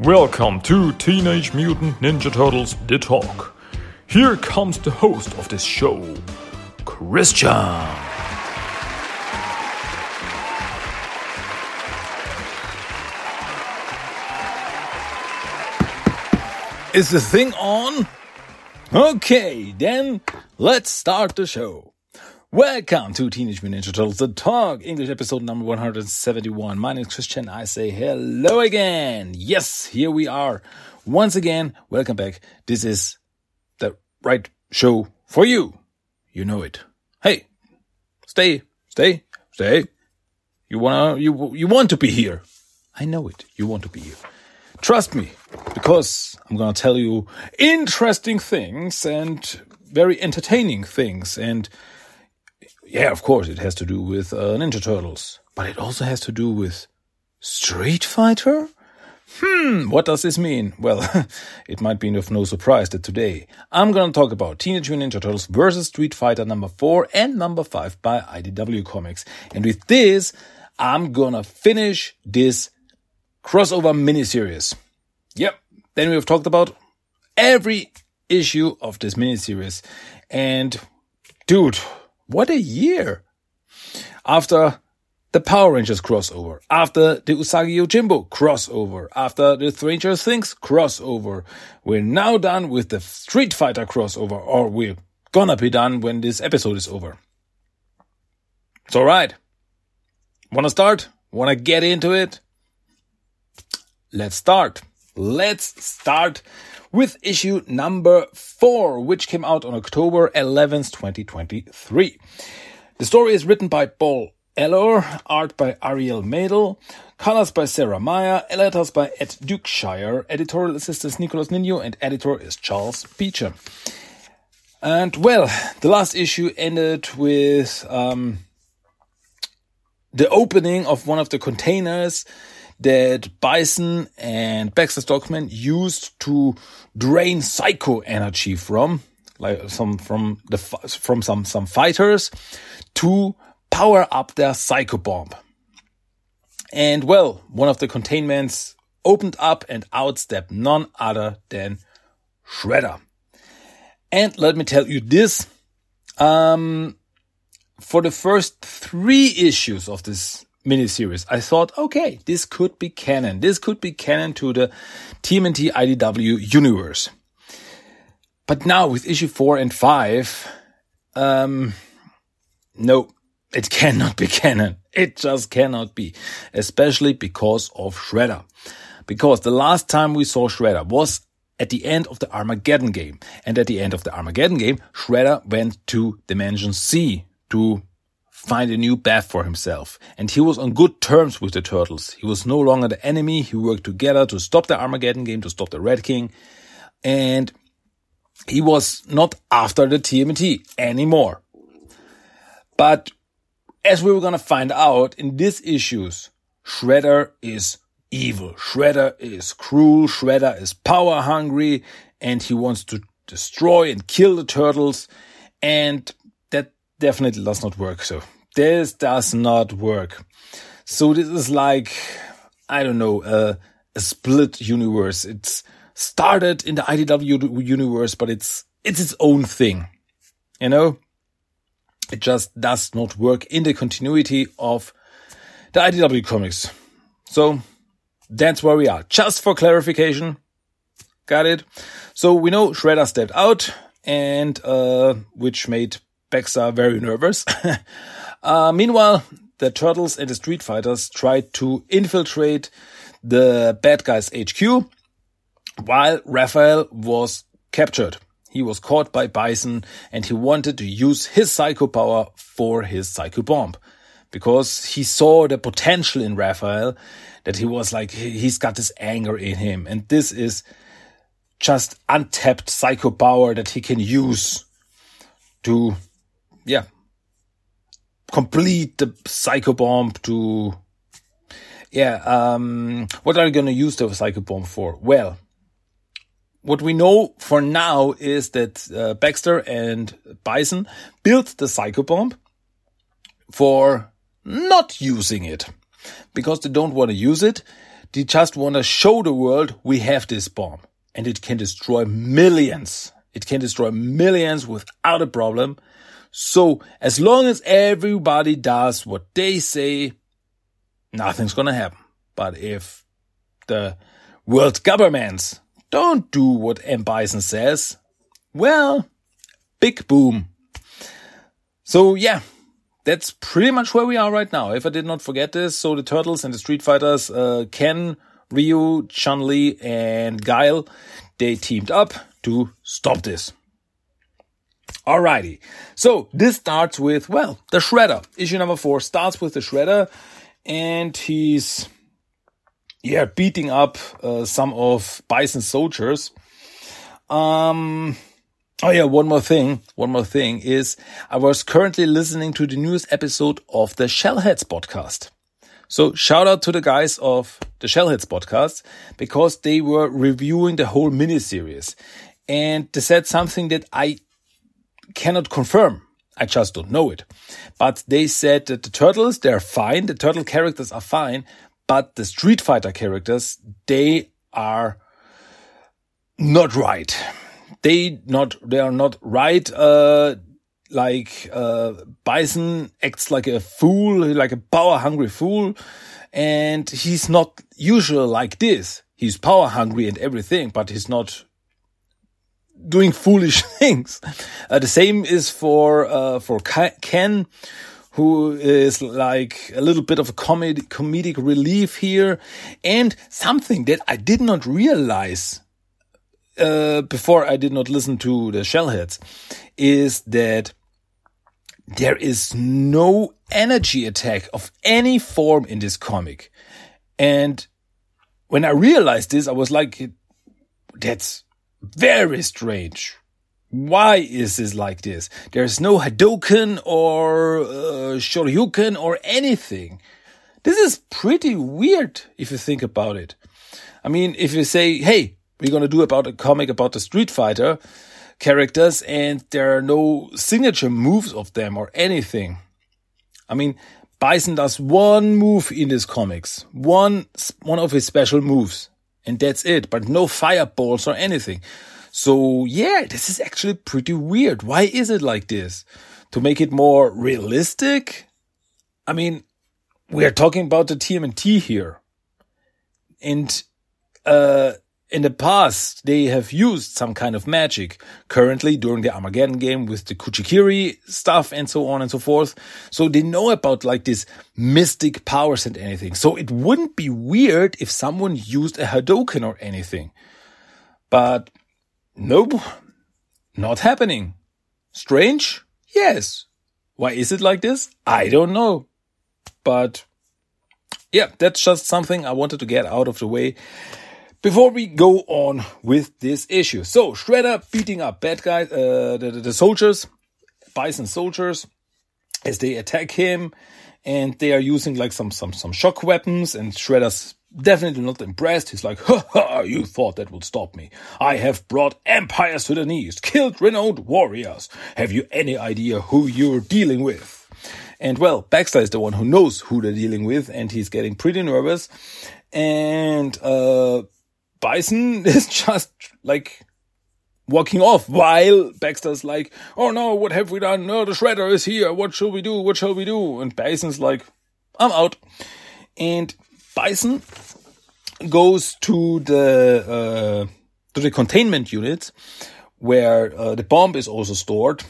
Welcome to Teenage Mutant Ninja Turtles The Talk. Here comes the host of this show, Christian. Is the thing on? Okay, then let's start the show. Welcome to Teenage Mutant Ninja Turtles The Talk, English episode number 171. My name is Christian. I say hello again. Yes, here we are. Once again, welcome back. This is the right show for you. You know it. Hey, stay, stay, stay. You wanna, you, you want to be here. I know it. You want to be here. Trust me, because I'm gonna tell you interesting things and very entertaining things and yeah, of course, it has to do with uh, Ninja Turtles, but it also has to do with Street Fighter? Hmm, what does this mean? Well, it might be of no surprise that today I'm gonna talk about Teenage Mutant Ninja Turtles versus Street Fighter number 4 and number 5 by IDW Comics. And with this, I'm gonna finish this crossover miniseries. Yep, then we've talked about every issue of this miniseries. And dude, what a year! After the Power Rangers crossover, after the Usagi Yojimbo crossover, after the Stranger Things crossover, we're now done with the Street Fighter crossover, or we're gonna be done when this episode is over. It's alright. Wanna start? Wanna get into it? Let's start. Let's start with issue number four, which came out on October 11th, 2023. The story is written by Paul Allor, art by Ariel Medel, colors by Sarah Meyer, letters by Ed Dukeshire, editorial assistant Nicolas Nino, and editor is Charles Beecher. And well, the last issue ended with um, the opening of one of the containers that Bison and Baxter Stockman used to drain psycho energy from, like some from the from some some fighters, to power up their psycho bomb. And well, one of the containments opened up and out stepped none other than Shredder. And let me tell you this. Um, for the first three issues of this miniseries, I thought, okay, this could be canon. This could be canon to the TMNT IDW universe. But now with issue four and five, um, no, it cannot be canon. It just cannot be, especially because of Shredder. Because the last time we saw Shredder was at the end of the Armageddon game. And at the end of the Armageddon game, Shredder went to Dimension C to find a new path for himself. And he was on good terms with the Turtles. He was no longer the enemy. He worked together to stop the Armageddon game, to stop the Red King. And he was not after the TMT anymore. But as we were going to find out in these issues, Shredder is evil. Shredder is cruel. Shredder is power hungry and he wants to destroy and kill the turtles. And definitely does not work. So this does not work. So this is like, I don't know, a split universe. It's started in the IDW universe, but it's, it's its own thing. You know? It just does not work in the continuity of the IDW comics. So that's where we are. Just for clarification. Got it? So we know Shredder stepped out and, uh, which made Baxter very nervous. Uh, meanwhile, the Turtles and the Street Fighters try to infiltrate the bad guys HQ while Raphael was captured. He was caught by Bison and he wanted to use his psycho power for his psycho bomb because he saw the potential in Raphael that he was like, he's got this anger in him. And this is just untapped psycho power that he can use to, yeah, complete the psycho bomb to yeah um what are you going to use the psycho bomb for well what we know for now is that uh, Baxter and Bison built the psycho bomb for not using it because they don't want to use it They just want to show the world we have this bomb and it can destroy millions. It can destroy millions without a problem. So as long as everybody does what they say, nothing's gonna happen. But if the world governments don't do what M. Bison says, well, big boom. So yeah, that's pretty much where we are right now. If I did not forget this, so the Turtles and the Street Fighters, uh, Ken, Ryu, Chun-Li, and Guile, they teamed up to stop this. Alrighty. So this starts with, well, the Shredder. Issue number four starts with the Shredder and he's, yeah, beating up uh, some of Bison's soldiers. Um, oh yeah, one more thing. One more thing is I was currently listening to the newest episode of the Shellheads podcast. So shout out to the guys of the Shellheads podcast because they were reviewing the whole miniseries and they said something that I cannot confirm. I just don't know it. But they said that the turtles, they're fine. The turtle characters are fine, but the Street Fighter characters, they are not right. They not, they are not right. Uh, like, uh, Bison acts like a fool, like a power hungry fool. And he's not usual like this. He's power hungry and everything, but he's not doing foolish things. Uh, the same is for uh, for Ken, who is like a little bit of a comedic comedic relief here, and something that I did not realize uh, before I did not listen to the Shellheads is that there is no energy attack of any form in this comic, and when I realized this, I was like, "That's." Very strange. Why is this like this? There's no Hadouken or uh, Shoryuken or anything. This is pretty weird if you think about it. I mean, if you say, hey, we're going to do about a comic about the Street Fighter characters and there are no signature moves of them or anything. I mean, Bison does one move in his comics, one, one of his special moves and that's it, but no fireballs or anything. So yeah, this is actually pretty weird. Why is it like this? To make it more realistic? I mean, we are talking about the TMNT here. And, uh, in the past, they have used some kind of magic. Currently, during the Armageddon game with the Kuchikiri stuff and so on and so forth. So they know about like this mystic powers and anything. So it wouldn't be weird if someone used a Hadouken or anything. But nope, not happening. Strange? Yes. Why is it like this? I don't know. But yeah, that's just something I wanted to get out of the way before we go on with this issue. So Shredder beating up bad guys, uh, the, the, soldiers, Bison soldiers, as they attack him, and they are using like some some some shock weapons, and Shredder's definitely not impressed. He's like, ha ha, you thought that would stop me. I have brought empires to the knees, killed renowned warriors. Have you any idea who you're dealing with? And well, Baxter is the one who knows who they're dealing with, and he's getting pretty nervous. And, uh, Bison is just like walking off while Baxter's like, Oh no, what have we done? No, the shredder is here. What shall we do? What shall we do? And Bison's like, I'm out. And Bison goes to the, uh, to the containment unit where uh, the bomb is also stored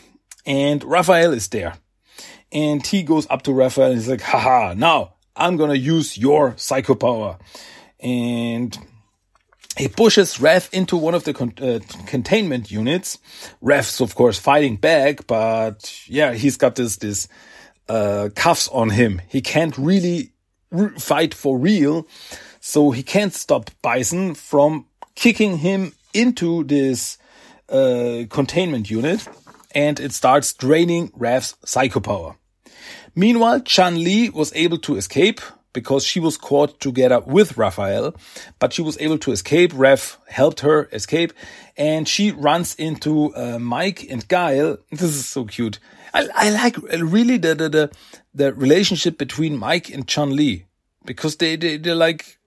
and Raphael is there. And he goes up to Raphael and he's like, haha, now I'm gonna use your psycho power. And he pushes Rev into one of the con uh, containment units. Rev's of course fighting back, but yeah, he's got this this uh, cuffs on him. He can't really fight for real, so he can't stop Bison from kicking him into this uh, containment unit, and it starts draining Rev's psycho power. Meanwhile, Chun Li was able to escape because she was caught together with Raphael, but she was able to escape. Rev helped her escape and she runs into uh, Mike and Guile. This is so cute. I, I like really the, the, the, the relationship between Mike and Chun Li because they, they, they're like,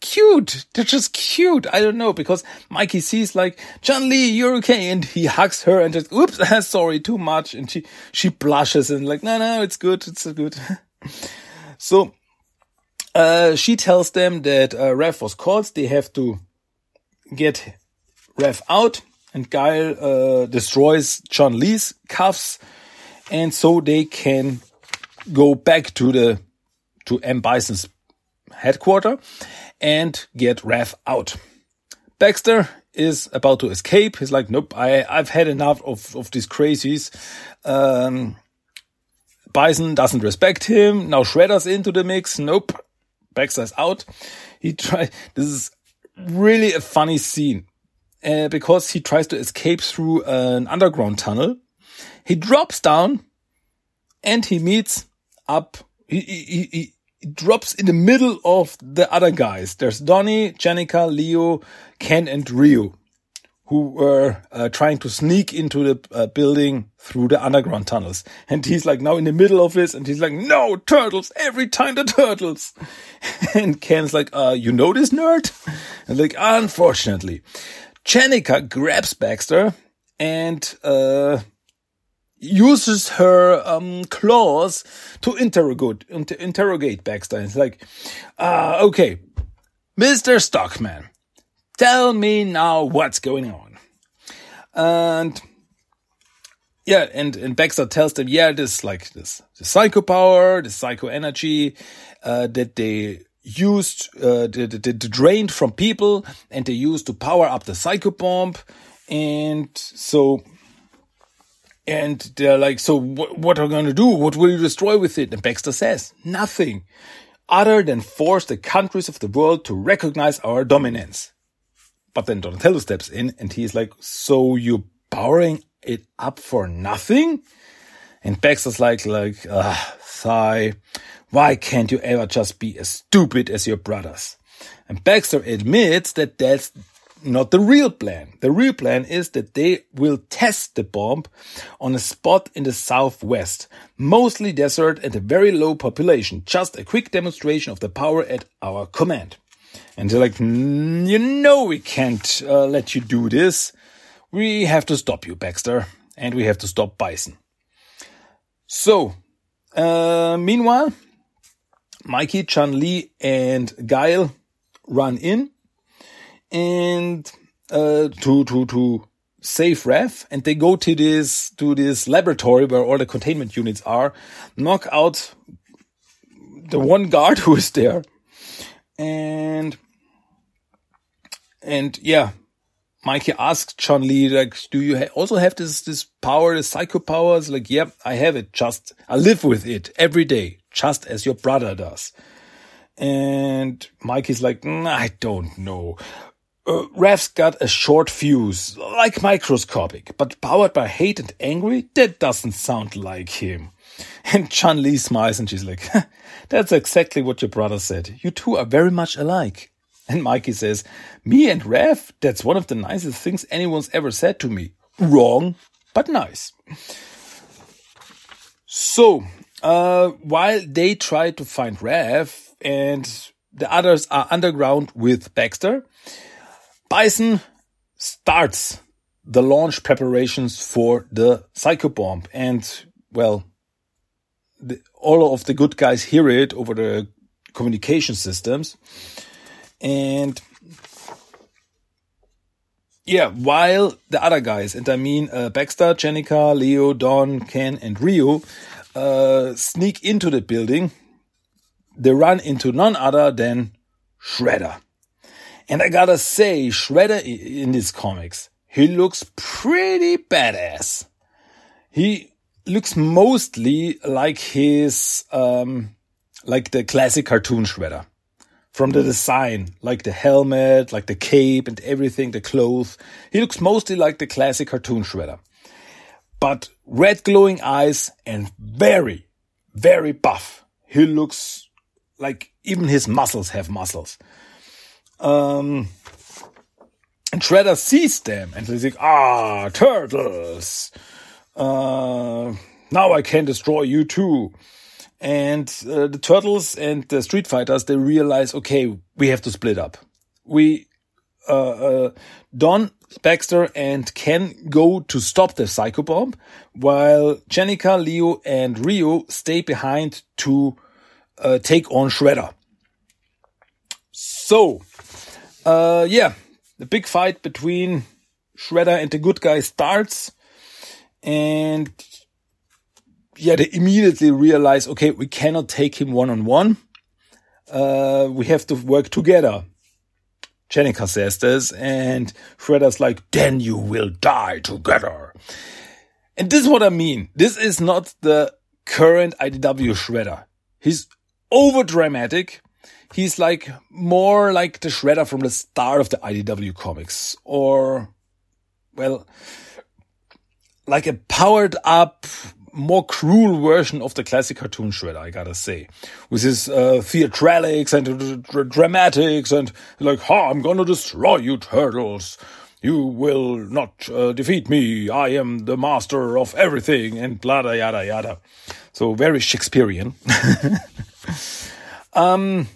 cute. They're just cute. I don't know because Mikey sees like Chun Li, you're okay, and he hugs her and just oops, sorry, too much, and she she blushes and like no no, it's good, it's good. so uh, she tells them that uh, was caught. They have to get Rev out, and Guile uh, destroys Chun Li's cuffs, and so they can go back to the to M Bison's headquarters and get Rev out. Baxter is about to escape. He's like, nope, I, I've had enough of, of these crazies. Um, Bison doesn't respect him. Now Shredder's into the mix. Nope. Baxter's out. He try. This is really a funny scene uh, because he tries to escape through an underground tunnel. He drops down and he meets up. He, he, he, he drops in the middle of the other guys. There's Donnie, Jennika, Leo, Ken, and Ryu who were uh, trying to sneak into the uh, building through the underground tunnels. And he's like now in the middle of this and he's like, no, turtles, every time the turtles. and Ken's like, uh, you know this nerd? And like, unfortunately. Jennika grabs Baxter and, uh, uses her um, claws to interrogate inter interrogate Baxter. It's like, uh, okay, Mister Stockman, Tell me now what's going on. And yeah, and, and Baxter tells them, yeah, this like this, the psycho power, the psycho energy, uh, that they used, uh, drained from people and they used to power up the psycho bomb. And so, and they're like, so what, what are we going to do? What will you destroy with it? And Baxter says, nothing other than force the countries of the world to recognize our dominance. But then Donatello steps in and he's like, so you're powering it up for nothing? And Baxter's like, like, ah, sigh. Why can't you ever just be as stupid as your brothers? And Baxter admits that that's not the real plan. The real plan is that they will test the bomb on a spot in the southwest, mostly desert and a very low population, just a quick demonstration of the power at our command. And they're like, you know, we can't uh, let you do this. We have to stop you, Baxter. And we have to stop Bison. So, uh, meanwhile, Mikey, Chun Li, and Guile run in and uh, to to to save Rev, and they go to this to this laboratory where all the containment units are, knock out the one guard who is there, and and yeah, Mikey asked Chun Li like, "Do you ha also have this this power, the psycho powers?" Like, "Yep, I have it. Just I live with it every day, just as your brother does." And Mikey's like, mm, "I don't know." Uh, Rev's got a short fuse, like microscopic, but powered by hate and angry, that doesn't sound like him. And Chun Li smiles and she's like, That's exactly what your brother said. You two are very much alike. And Mikey says, Me and Rev, that's one of the nicest things anyone's ever said to me. Wrong, but nice. So, uh, while they try to find Rev and the others are underground with Baxter, Bison starts the launch preparations for the Psycho Bomb. And, well, the, all of the good guys hear it over the communication systems. And yeah, while the other guys, and I mean uh, Baxter, Jennika, Leo, Don, Ken, and Ryu, uh, sneak into the building, they run into none other than Shredder. And I gotta say, Shredder in these comics, he looks pretty badass. He looks mostly like his, um, like the classic cartoon Shredder from the design, like the helmet, like the cape and everything, the clothes. He looks mostly like the classic cartoon shredder. But red glowing eyes and very, very buff. He looks like even his muscles have muscles. Um, and Shredder sees them and he's like, ah, turtles. Uh, now I can destroy you too. And uh, the turtles and the street fighters, they realize, okay, we have to split up. We, uh, uh, Don, Baxter, and Ken go to stop the psycho bomb, while Jennika, Leo, and Ryu stay behind to uh, take on Shredder. So, uh, yeah, the big fight between Shredder and the good guy starts, and yeah, they immediately realize, okay, we cannot take him one on one. Uh, we have to work together. Jennika says this, and Shredder's like, then you will die together. And this is what I mean. This is not the current IDW Shredder. He's over dramatic. He's like more like the Shredder from the start of the IDW comics, or, well, like a powered up, more cruel version of the classic cartoon Shredder, I gotta say, with his uh, and dramatics and like, ha, I'm gonna destroy you, turtles. You will not uh, defeat me. I am the master of everything, and blah, yada, yada. So very Shakespearean. um,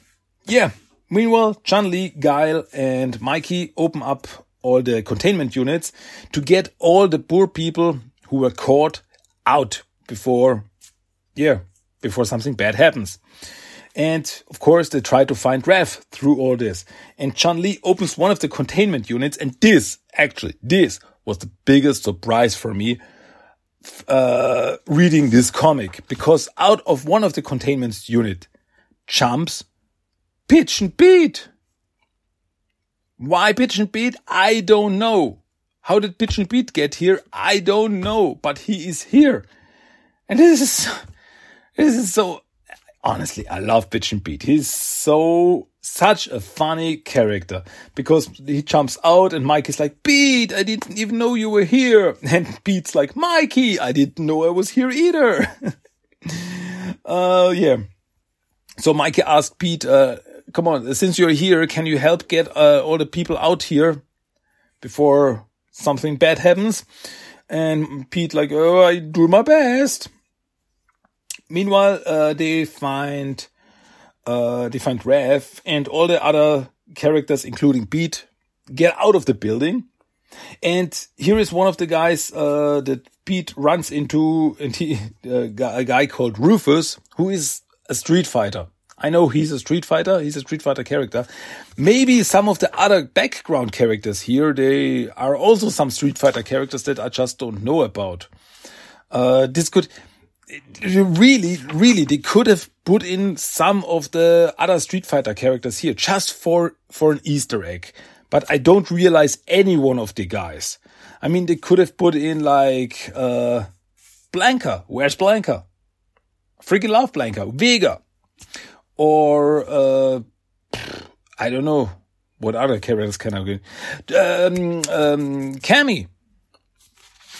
yeah. Meanwhile, Chun Li, Guile, and Mikey open up all the containment units to get all the poor people who were caught out before, yeah, before something bad happens. And of course, they try to find Raph through all this. And Chun Li opens one of the containment units, and this, actually, this was the biggest surprise for me uh, reading this comic because out of one of the containment unit jumps Pigeon Pete. Why and Pete? I don't know. How did and Pete get here? I don't know, but he is here. And this is, this is so, honestly, I love and Pete. He's so, such a funny character because he jumps out and Mike is like, Pete, I didn't even know you were here. And Pete's like, Mikey, I didn't know I was here either. uh, yeah. So Mikey asked Pete, uh, come on, since you're here, can you help get uh, all the people out here before something bad happens? And Pete like, oh, I do my best. Meanwhile, uh, they find, uh, they find Raph and all the other characters, including Pete, get out of the building. And here is one of the guys, uh, that Pete runs into, and he, uh, a guy called Rufus, who is a street fighter. I know he's a Street Fighter. He's a Street Fighter character. Maybe some of the other background characters here, they are also some Street Fighter characters that I just don't know about. Uh, this could really, really, they could have put in some of the other Street Fighter characters here just for, for an Easter egg. But I don't realize any one of the guys. I mean, they could have put in like, uh, Blanka. Where's Blanka? Freaking love Blanka. Vega or uh, I don't know what other characters can I get. Um, um, Cammy,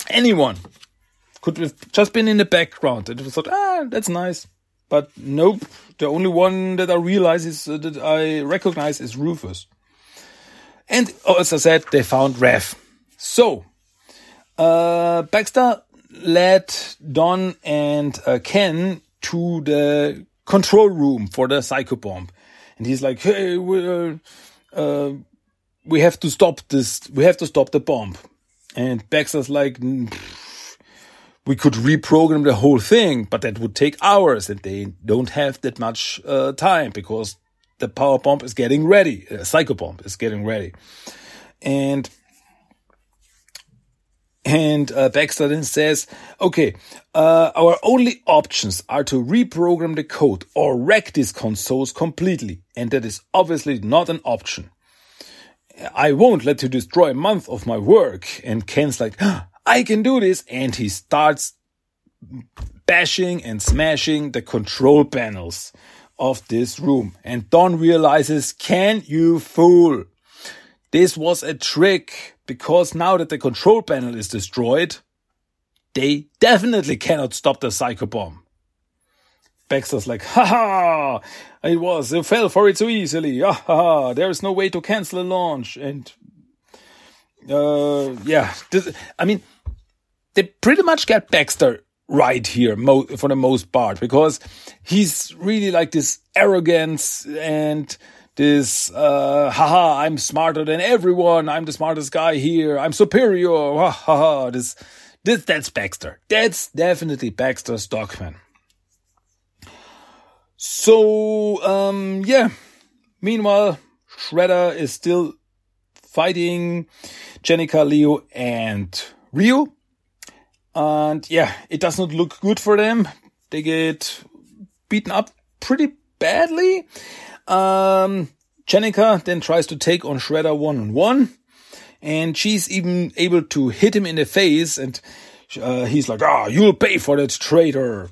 anyone could have just been in the background and thought, ah, that's nice. But nope, the only one that I realize is uh, that I recognize is Rufus. And as I said, they found Raph. So, uh, Baxter led Don and uh, Ken to the control room for the psycho bomb. And he's like, hey, we, uh, uh, we have to stop this. We have to stop the bomb. And Baxter's like, we could reprogram the whole thing, but that would take hours and they don't have that much uh, time because the power bomb is getting ready. The psycho bomb is getting ready. And and uh, Baxter then says, okay, uh, our only options are to reprogram the code or wreck these consoles completely. And that is obviously not an option. I won't let you destroy a month of my work. And Ken's like, I Ken do this. And he starts bashing and smashing the control panels of this room. And Don realizes, can you fool? This was a trick because now that the control panel is destroyed, they definitely cannot stop the psycho bomb. Baxter's like, haha, it was, it fell for it so easily. Ha ha, there is no way to cancel a launch. And, uh, yeah, this, I mean, they pretty much get Baxter right here for the most part because he's really like this arrogance and this uh haha i'm smarter than everyone. I'm the smartest guy here. I'm superior. Ha ha this this that's baxter. That's definitely baxter stockman so um yeah. Meanwhile shredder is still fighting jennika leo and ryu. And yeah it does not look good for them. They get beaten up pretty badly um, Jennika then tries to take on Shredder one on one, and she's even able to hit him in the face, and uh, he's like, "Ah, oh, you'll pay for that, traitor!"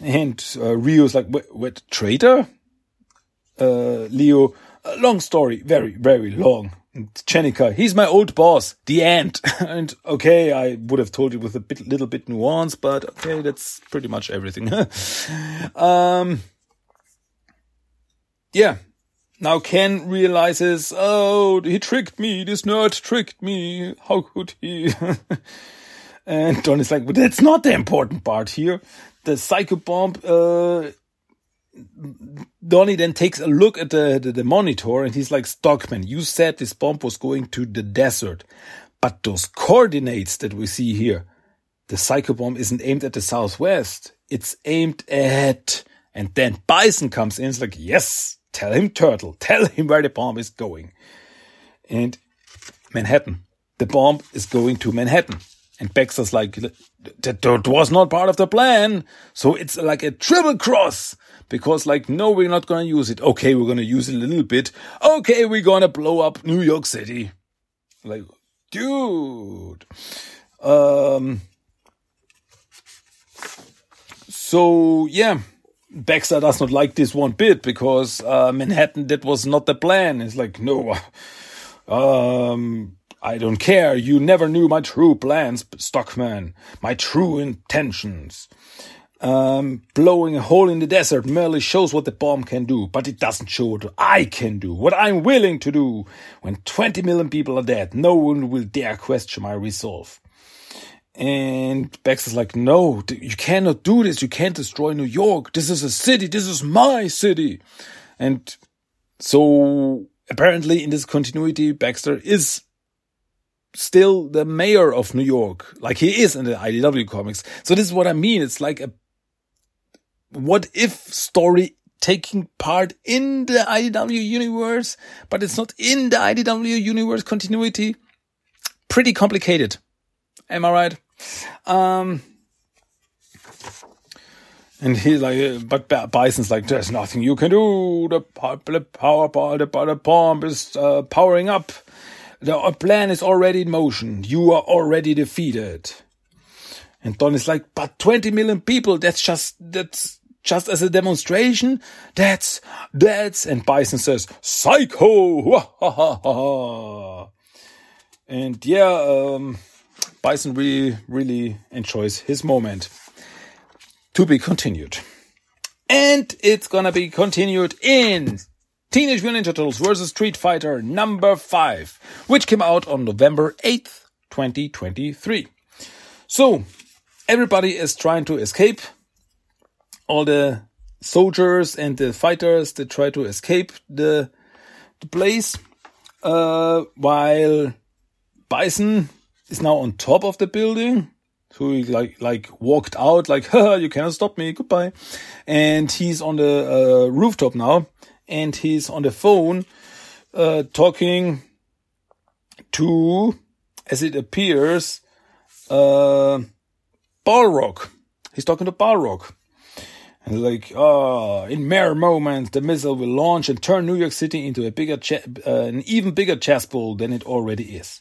And uh, Ryu's like, "What, traitor?" Uh, Leo, long story, very very long. Jennika, he's my old boss, the ant. and okay, I would have told you with a bit, little bit nuance, but okay, that's pretty much everything. um, yeah. Now Ken realizes, oh, he tricked me. This nerd tricked me. How could he? and Don is like, but that's not the important part here. The psycho bomb, uh, Donnie then takes a look at the, the, the, monitor and he's like, Stockman, you said this bomb was going to the desert. But those coordinates that we see here, the psycho bomb isn't aimed at the southwest. It's aimed at, and then Bison comes in. It's like, yes, Tell him Turtle. Tell him where the bomb is going. And Manhattan. The bomb is going to Manhattan. And Baxter's like, that, was not part of the plan. So it's like a triple cross. Because like, no, we're not gonna use it. Okay, we're gonna use it a little bit. Okay, we're gonna blow up New York City. Like, dude. Um, so yeah, Baxter does not like this one bit because uh, Manhattan that was not the plan. It's like no, um, I don't care. You never knew my true plans, Stockman. My true intentions. Um, blowing a hole in the desert merely shows what the bomb can do, but it doesn't show what I can do, what I'm willing to do. When 20 million people are dead, no one will dare question my resolve. And Baxter's like, no, you cannot do this. You can't destroy New York. This is a city. This is my city. And so apparently in this continuity, Baxter is still the mayor of New York, like he is in the IDW comics. So this is what I mean. It's like a what if story taking part in the IDW universe, but it's not in the IDW universe continuity. Pretty complicated. Am I right? Um, and he's like, but Bison's like, there's nothing you can do. The, the power, the, the bomb is uh, powering up. The plan is already in motion. You are already defeated. And Don is like, but 20 million people, that's just, that's just as a demonstration. That's, that's, and Bison says, psycho! and yeah, um, Bison really, really enjoys his moment. To be continued. And it's gonna be continued in Teenage Mutant Ninja Turtles vs. Street Fighter number 5, which came out on November 8th, 2023. So, everybody is trying to escape. All the soldiers and the fighters that try to escape the, the place, uh, while Bison is now on top of the building. So he like like walked out like, you cannot stop me, goodbye. And he's on the uh, rooftop now, and he's on the phone uh, talking to, as it appears, uh, Balrog. He's talking to Balrog. And like, oh, in mere moments, the missile will launch and turn New York City into a bigger, uh, an even bigger chessboard than it already is.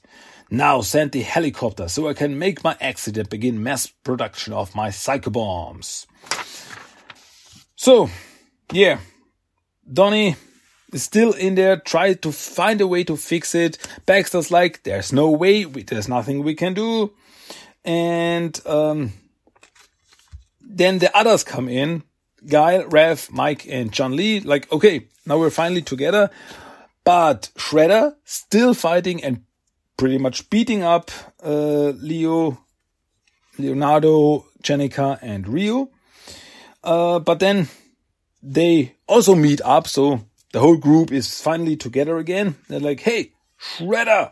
Now send the helicopter so I can make my exit and begin mass production of my psycho bombs. So, yeah, Donnie is still in there, try to find a way to fix it. Baxter's like, there's no way, there's nothing we can do. And um, then the others come in. Guile, Rev, Mike, and Chun Li, like, okay, now we're finally together. But Shredder still fighting and pretty much beating up uh, Leo, Leonardo, Jennika, and Ryu. Uh, but then they also meet up, so the whole group is finally together again. They're like, hey, Shredder,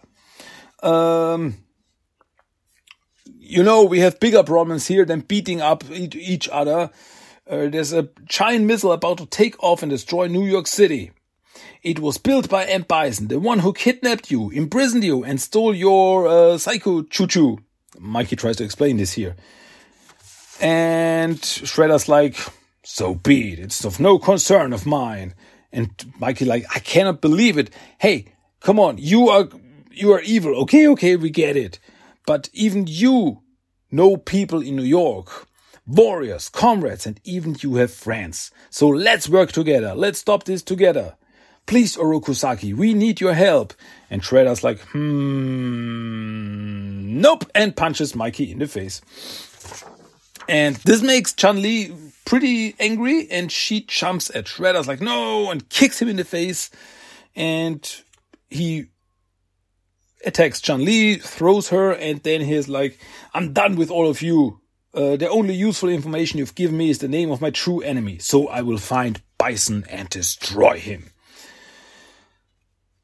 um, you know, we have bigger problems here than beating up each other. Uh, there's a giant missile about to take off and destroy New York City. It was built by M. Bison, the one who kidnapped you, imprisoned you, and stole your uh, psycho choo-choo. Mikey tries to explain this here. And Shredder's like, so be it. It's of no concern of mine. And Mikey like, I cannot believe it. Hey, come on. You are, you are evil. Okay, okay, we get it. But even you know people in New York, warriors, comrades, and even you have friends. So let's work together. Let's stop this together. Please, Oroku Saki, we need your help. And Shredder's like, hmm, nope, and punches Mikey in the face. And this makes Chun Li pretty angry, and she jumps at Shredder's like, no, and kicks him in the face. And he attacks Chun Li, throws her, and then he's like, I'm done with all of you. Uh, the only useful information you've given me is the name of my true enemy, so I will find Bison and destroy him.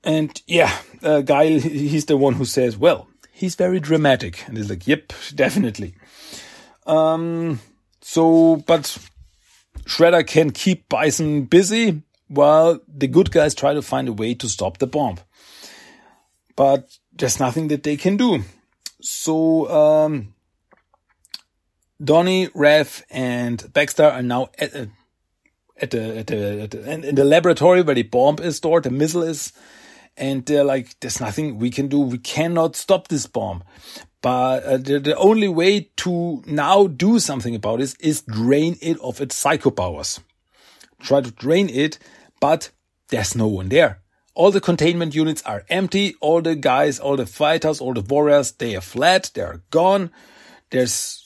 And yeah, uh, Guile, he's the one who says, well, he's very dramatic. And he's like, yep, definitely. Um, so, but Shredder can keep Bison busy while the good guys try to find a way to stop the bomb. But there's nothing that they can do. So, um, Donnie, Rev, and Baxter are now at, uh, at the, at the, at the in the laboratory where the bomb is stored, the missile is, and they're like, there's nothing we can do. We cannot stop this bomb. But uh, the, the only way to now do something about it is drain it of its psycho powers. Try to drain it, but there's no one there. All the containment units are empty. All the guys, all the fighters, all the warriors, they are fled. They are gone. There's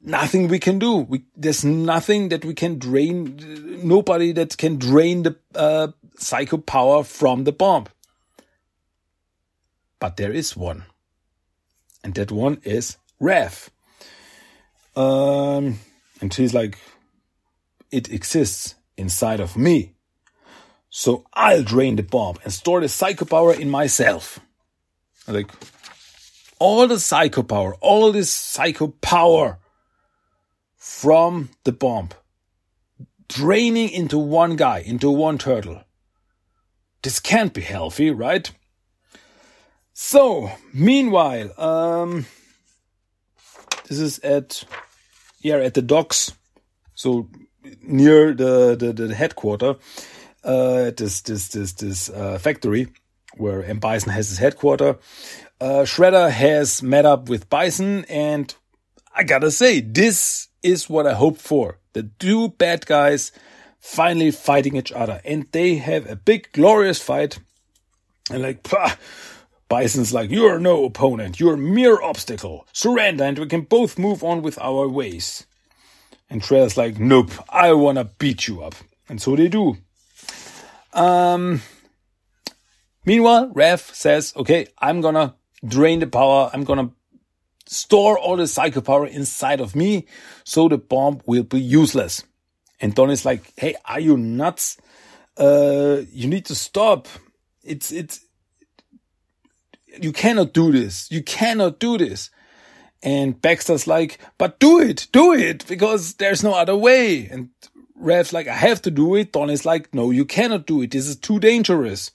nothing we can do. We, there's nothing that we can drain. Nobody that can drain the uh, psycho power from the bomb. But there is one. And that one is Rev. Um, and she's like, it exists inside of me. So I'll drain the bomb and store the psycho power in myself. Like, all the psycho power, all this psycho power from the bomb, draining into one guy, into one turtle. This can't be healthy, right? So, meanwhile, um, this is at, yeah, at the docks. So, near the, the, the headquarter, uh, this, this, this, this, uh, factory where M. Bison has his headquarter. Uh, Shredder has met up with Bison and I gotta say, this is what I hoped for. The two bad guys finally fighting each other and they have a big glorious fight and like, pah, Bison's like, You're no opponent, you're mere obstacle. Surrender and we can both move on with our ways. And Shredder's like, Nope, I wanna beat you up. And so they do. Um, meanwhile, Rev says, Okay, I'm gonna drain the power, I'm gonna store all the psycho power inside of me so the bomb will be useless. And Donnie's like, Hey, are you nuts? Uh, you need to stop. It's, it's, you cannot do this. You cannot do this. And Baxter's like, but do it, do it, because there's no other way. And Rev's like, I have to do it. Donnie's like, no, you cannot do it. This is too dangerous.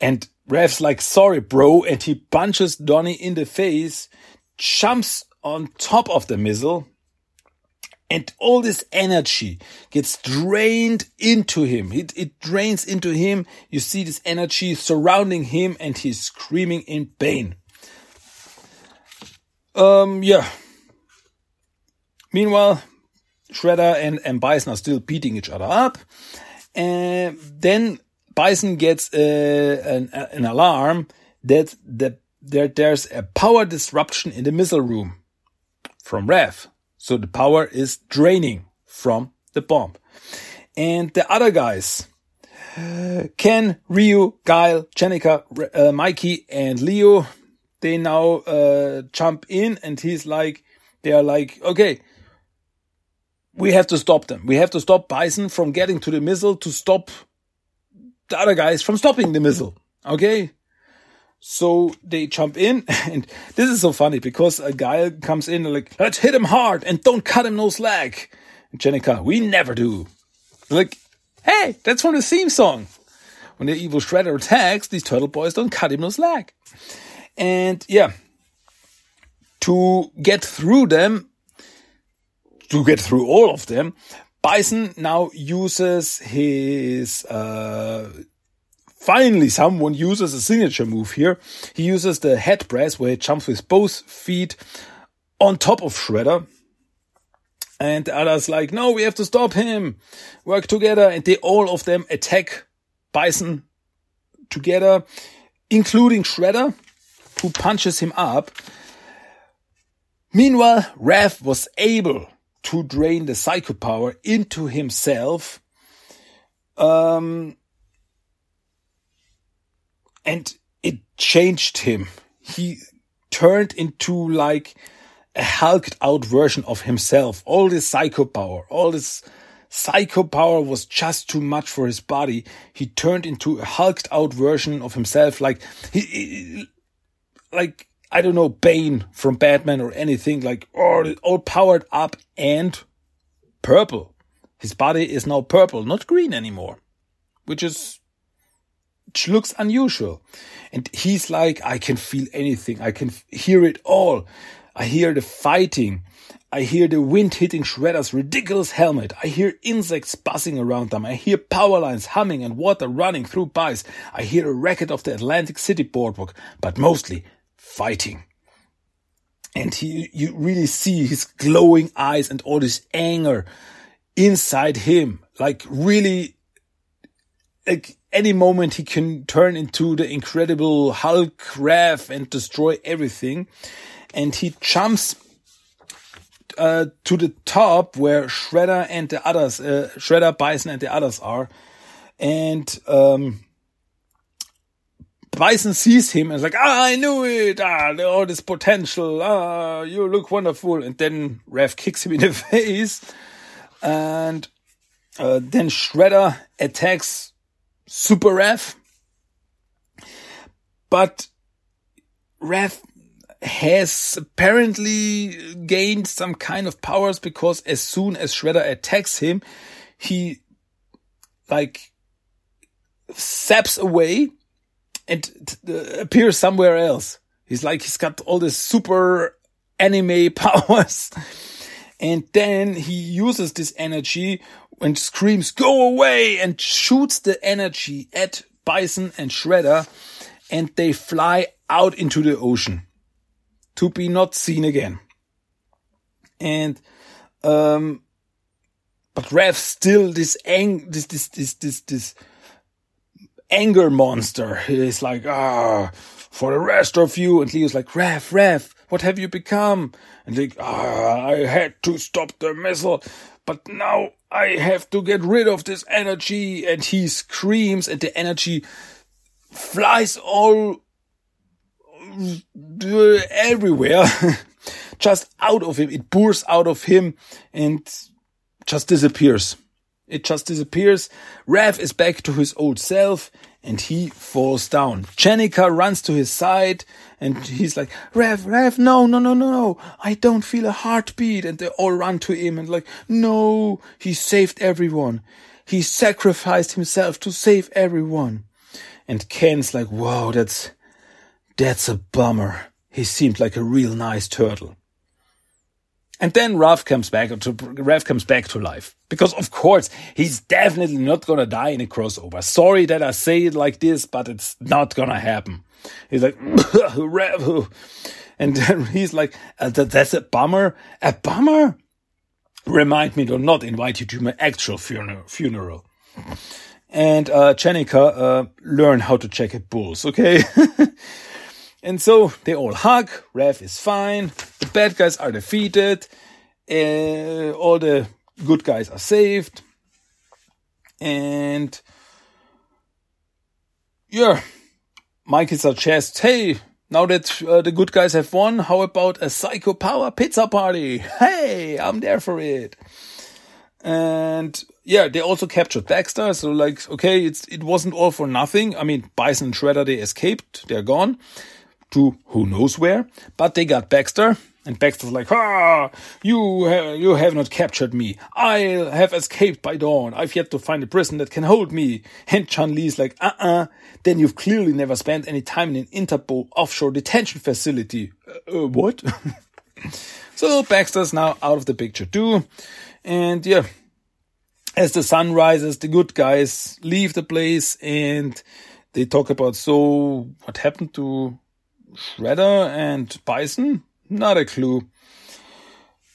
And Rev's like, sorry, bro. And he punches Donnie in the face, jumps on top of the missile, and all this energy gets drained into him. It, it drains into him. You see this energy surrounding him and he's screaming in pain. Um, yeah. Meanwhile, Shredder and, and Bison are still beating each other up. And then Bison gets uh, an, an alarm that the, that there's a power disruption in the missile room from Rev. So the power is draining from the bomb. And the other guys, Ken, Ryu, Guile, Jennika, uh, Mikey, and Leo, they now uh, jump in and he's like, they are like, okay, we have to stop them. We have to stop Bison from getting to the missile to stop the other guys from stopping the missile. Okay. So they jump in and this is so funny because a guy comes in like, let's hit him hard and don't cut him no slack. And Jennika, we never do. Like, hey, that's from the theme song. When the evil Shredder attacks, these turtle boys don't cut him no slack. And yeah, to get through them, to get through all of them, Bison now uses his, uh, finally someone uses a signature move here. He uses the head press where he jumps with both feet on top of Shredder. And the others like, no, we have to stop him. Work together. And they all of them attack Bison together, including Shredder, who punches him up. Meanwhile, Raph was able to drain the psycho power into himself. Um, and it changed him. He turned into like a hulked out version of himself. All this psycho power, all this psycho power was just too much for his body. He turned into a hulked out version of himself, like he, like I don't know, Bane from Batman or anything, like all, all powered up and purple. His body is now purple, not green anymore, which is, which looks unusual. And he's like, I can feel anything. I can hear it all. I hear the fighting. I hear the wind hitting Shredder's ridiculous helmet. I hear insects buzzing around them. I hear power lines humming and water running through pipes. I hear a racket of the Atlantic City boardwalk, but mostly fighting. And he, you really see his glowing eyes and all this anger inside him. Like really, like any moment he can turn into the incredible Hulk Raph and destroy everything. And he jumps uh, to the top where Shredder and the others, uh, Shredder, Bison and the others are. And, um, Bison sees him and is like, ah, I knew it. Ah, all this potential. Ah, you look wonderful. And then Raph kicks him in the face. And uh, then Shredder attacks Super Raph. But Raph has apparently gained some kind of powers because as soon as Shredder attacks him, he like saps away and uh, appears somewhere else. He's like, he's got all this super anime powers. And then he uses this energy and screams, go away and shoots the energy at Bison and Shredder and they fly out into the ocean to be not seen again. And, um, but Raph still this ang, this, this, this, this, this, anger monster. is like, ah, for the rest of you. And Leo's like, Raph, Raph, what have you become? And like, ah, I had to stop the missile, but now I have to get rid of this energy. And he screams and the energy flies all everywhere. just out of him. It pours out of him and just disappears. It just disappears. Raph is back to his old self and he falls down. Jennika runs to his side and he's like, Rev, Rev, no, no, no, no, no. I don't feel a heartbeat. And they all run to him and like, no, he saved everyone. He sacrificed himself to save everyone. And Ken's like, whoa, that's, that's a bummer. He seemed like a real nice turtle. And then Raph comes back to Raph comes back to life because of course he's definitely not gonna die in a crossover. Sorry that I say it like this, but it's not gonna happen. He's like Raph, and then he's like, uh, "That's a bummer, a bummer." Remind me to not invite you to my actual funeral. And uh, uh, learn how to check a bulls, okay? And so they all hug. Raph is fine. The bad guys are defeated. Uh, all the good guys are saved. And yeah, Mikey suggests, hey, now that uh, the good guys have won, how about a Psycho Power pizza party? Hey, I'm there for it. And yeah, they also captured Baxter. So like, okay, it's, it wasn't all for nothing. I mean, Bison and Shredder, they escaped. They're gone to who knows where, but they got Baxter. And Baxter's like, ah, you, ha- you have not captured me. I have escaped by dawn. I've yet to find a prison that can hold me. And Chun Li's like, uh-uh, then you've clearly never spent any time in an Interpol offshore detention facility. Uh, uh, what? so Baxter's now out of the picture too. And yeah, as the sun rises, the good guys leave the place and they talk about, so what happened to Shredder and Bison? Not a clue.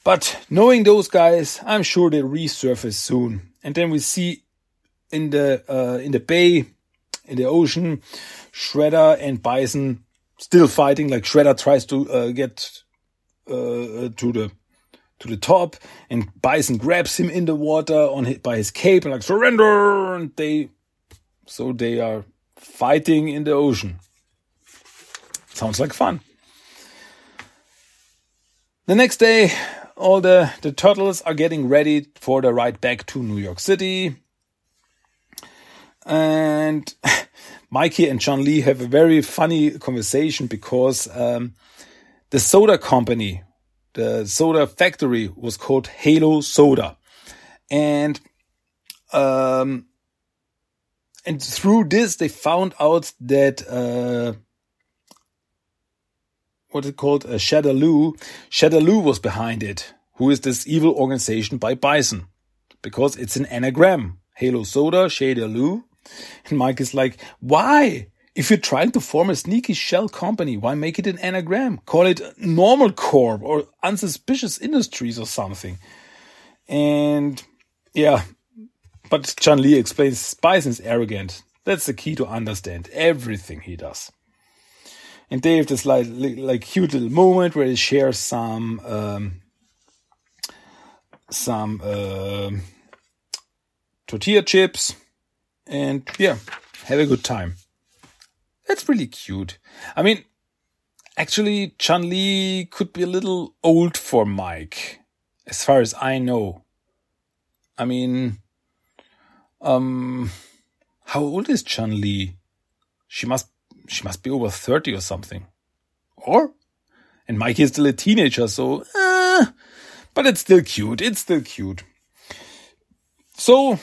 But knowing those guys, I'm sure they resurface soon. And then we see in the uh, in the bay, in the ocean, Shredder and Bison still fighting. Like Shredder tries to uh, get uh, to the to the top, and Bison grabs him in the water on his, by his cape and like surrender. And they so they are fighting in the ocean. Sounds like fun. The next day, all the, the turtles are getting ready for the ride back to New York City. And Mikey and Chun Li have a very funny conversation because um, the soda company, the soda factory was called Halo Soda. And um, and through this, they found out that uh, what it called? Uh, Shadaloo. Shadaloo was behind it. Who is this evil organization by Bison? Because it's an anagram. Halo Soda, Shadaloo. And Mike is like, why? If you're trying to form a sneaky shell company, why make it an anagram? Call it Normal Corp or Unsuspicious Industries or something. And yeah, but Chun Li explains Bison's arrogant. That's the key to understand everything he does. And they have this like like cute little moment where they share some um, some uh, tortilla chips, and yeah, have a good time. That's really cute. I mean, actually, Chun Li could be a little old for Mike, as far as I know. I mean, um, how old is Chun Li? She must she must be over 30 or something. Or? And Mikey is still a teenager, so, uh, but it's still cute. It's still cute. So,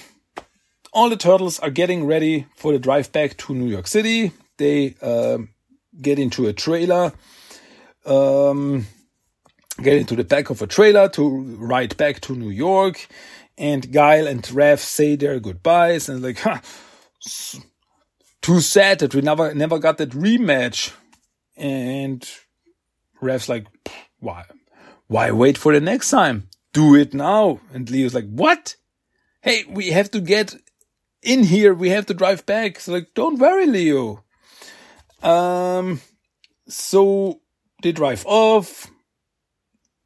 all the turtles are getting ready for the drive back to New York City. They uh, get into a trailer, um, get into the back of a trailer to ride back to New York. And Guile and Raph say their goodbyes and like, huh, too sad that we never never got that rematch. And Raph's like, why, why wait for the next time? Do it now. And Leo's like, what? Hey, we have to get in here. We have to drive back. So like, don't worry, Leo. Um, so they drive off.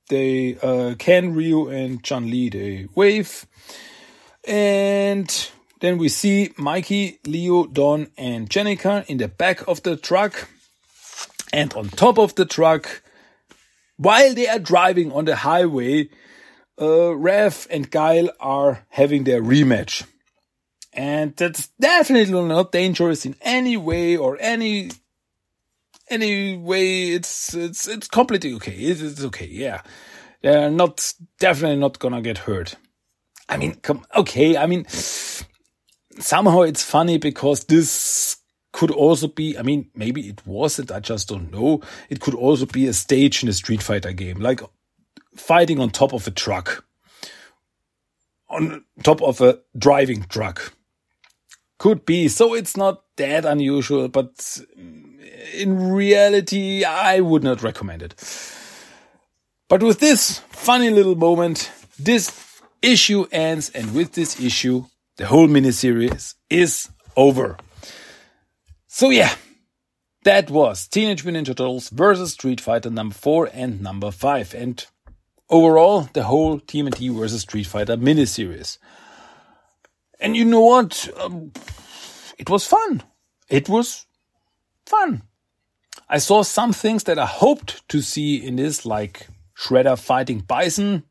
They, uh, Ken, Ryu, and Chun Li, they wave. And then we see Mikey, Leo, Don, and Jennika in the back of the truck. And on top of the truck, while they are driving on the highway, uh, Raph and Guile are having their rematch. And that's definitely not dangerous in any way or any any way. It's it's it's completely okay. It's, it's okay. Yeah, they're not definitely not gonna get hurt. I mean, come okay. I mean, somehow it's funny because this could also be, I mean, maybe it wasn't, I just don't know. It could also be a stage in a Street Fighter game, like fighting on top of a truck, on top of a driving truck. Could be. So it's not that unusual, but in reality, I would not recommend it. But with this funny little moment, this issue ends, and with this issue, the whole miniseries is over. So yeah, that was Teenage Mutant Ninja Turtles versus Street Fighter number 4 and number 5. And overall, the whole TMNT versus Street Fighter miniseries. And you know what? Um, it was fun. It was fun. I saw some things that I hoped to see in this, like Shredder fighting Bison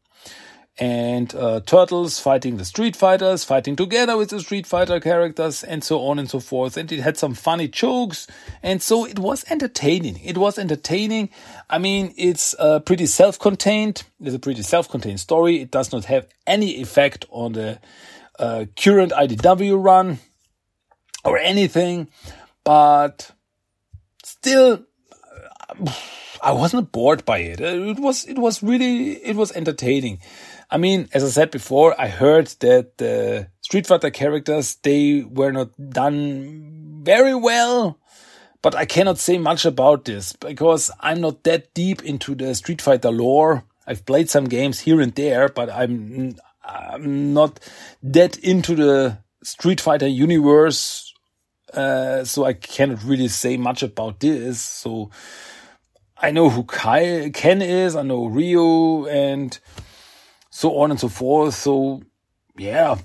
and uh, Turtles fighting the Street Fighters, fighting together with the Street Fighter characters, and so on and so forth. And it had some funny jokes, and so it was entertaining. It was entertaining. I mean, it's uh, pretty self-contained. It's a pretty self-contained story. It does not have any effect on the uh, current IDW run or anything, but still. I wasn't bored by it. It was, it was really, it was entertaining. I mean, as I said before, I heard that the Street Fighter characters, they were not done very well, but I cannot say much about this because I'm not that deep into the Street Fighter lore. I've played some games here and there, but I'm, I'm not that into the Street Fighter universe. Uh, so I cannot really say much about this. So I know who Kai, Ken is, I know Ryu, and so on and so forth. So yeah,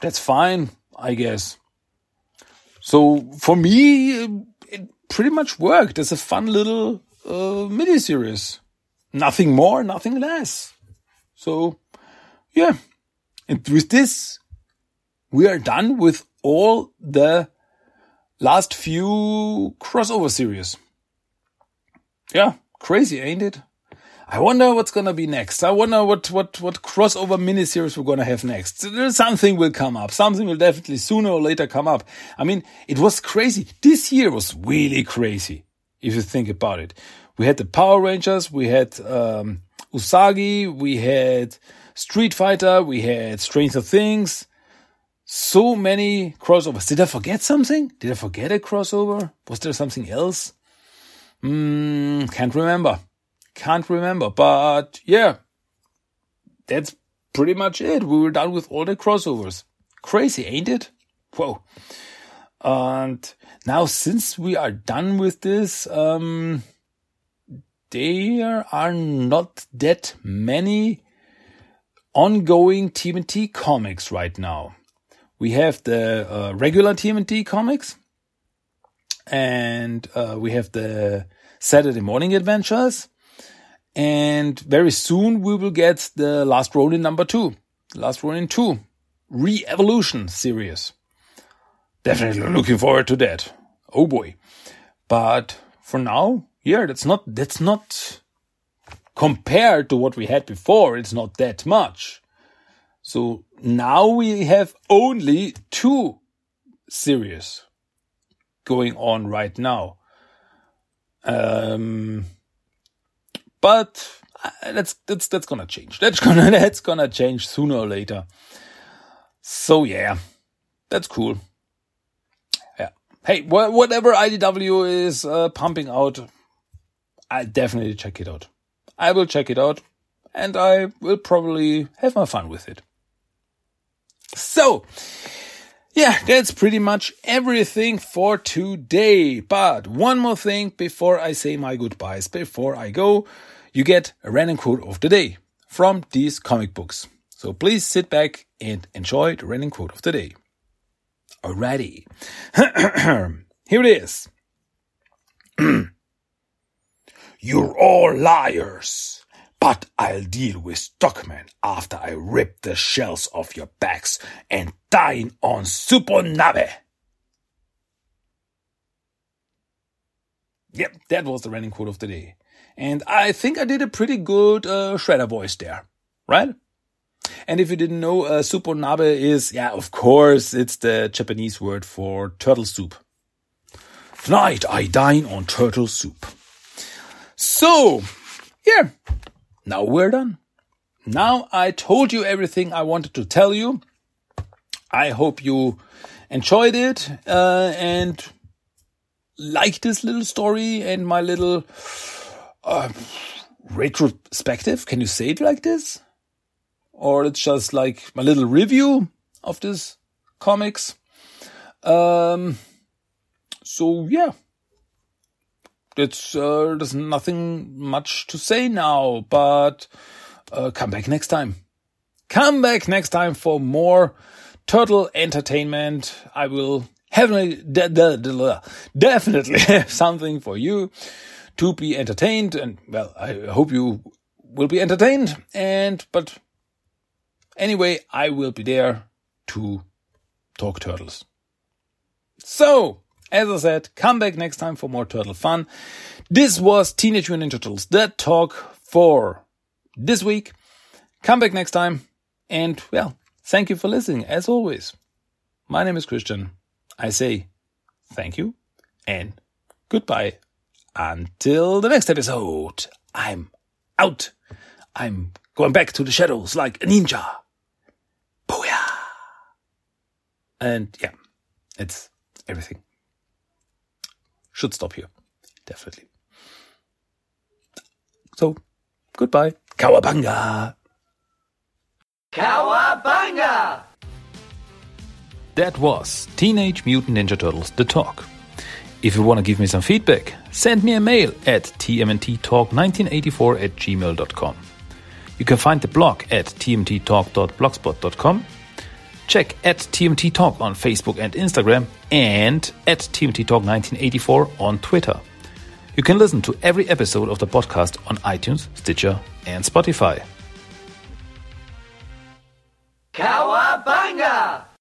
that's fine, I guess. So for me, it pretty much worked. as a fun little uh, mini series. Nothing more, nothing less. So yeah, and with this, we are done with all the last few crossover series. Yeah, crazy, ain't it? I wonder what's gonna be next. I wonder what what what crossover miniseries we're gonna have next. Something will come up. Something will definitely sooner or later come up. I mean, it was crazy. This year was really crazy if you think about it. We had the Power Rangers, we had um, Usagi, we had Street Fighter, we had Stranger Things. So many crossovers. Did I forget something? Did I forget a crossover? Was there something else? Hmm, can't remember. Can't remember, but yeah, that's pretty much it. We were done with all the crossovers. Crazy, ain't it? Whoa. And now, since we are done with this, um, there are not that many ongoing TMNT comics right now. We have the uh, regular TMNT comics, and uh, we have the Saturday morning adventures, and very soon we will get the Last Ronin number two, Last Ronin 2 Re-Evolution series. Definitely looking forward to that. Oh boy. But for now, yeah, that's not, that's not compared to what we had before. It's not that much. So now we have only two series going on right now. Um, but uh, that's that's that's gonna change. That's gonna that's gonna change sooner or later. So yeah, that's cool. Yeah. Hey, wh- whatever IDW is uh, pumping out, I definitely check it out. I will check it out, and I will probably have my fun with it. So. Yeah, that's pretty much everything for today. But one more thing before I say my goodbyes, before I go you get a random quote of the day from these comic books. So please sit back and enjoy the random quote of the day. Alrighty. Here it is. You're all liars, but I'll deal with Stockman after I rip the shells off your backs and dine on Suponabe. Yep, that was the random quote of the day. And I think I did a pretty good uh, shredder voice there, right? And if you didn't know, uh, nabe is, yeah, of course, it's the Japanese word for turtle soup. Tonight I dine on turtle soup. So, yeah, now we're done. Now I told you everything I wanted to tell you. I hope you enjoyed it uh, and liked this little story and my little uh, retrospective. Can you say it like this? Or it's just like my little review of this comics. Um, so yeah, it's uh, there's nothing much to say now, but uh, come back next time. Come back next time for more turtle entertainment. I will definitely have something for you to be entertained. And well, I hope you will be entertained. And, but anyway, I will be there to talk turtles. So, as I said, come back next time for more turtle fun. This was Teenage Mutant Ninja Turtles, the talk for this week. Come back next time. And well, thank you for listening as always. My name is Christian. I say thank you and goodbye. Until the next episode, I'm out. I'm going back to the shadows like a ninja. Booyah! And yeah, it's everything. Should stop here. Definitely. So, goodbye. Cowabunga! Cowabunga! That was Teenage Mutant Ninja Turtles The Talk. If you want to give me some feedback, send me a mail at tmnttalk1984 at gmail.com. You can find the blog at tmnttalk.blogspot.com. Check at TMNT Talk on Facebook and Instagram and at TMNT Talk 1984 on Twitter. You can listen to every episode of the podcast on iTunes, Stitcher, and Spotify. Cowabunga!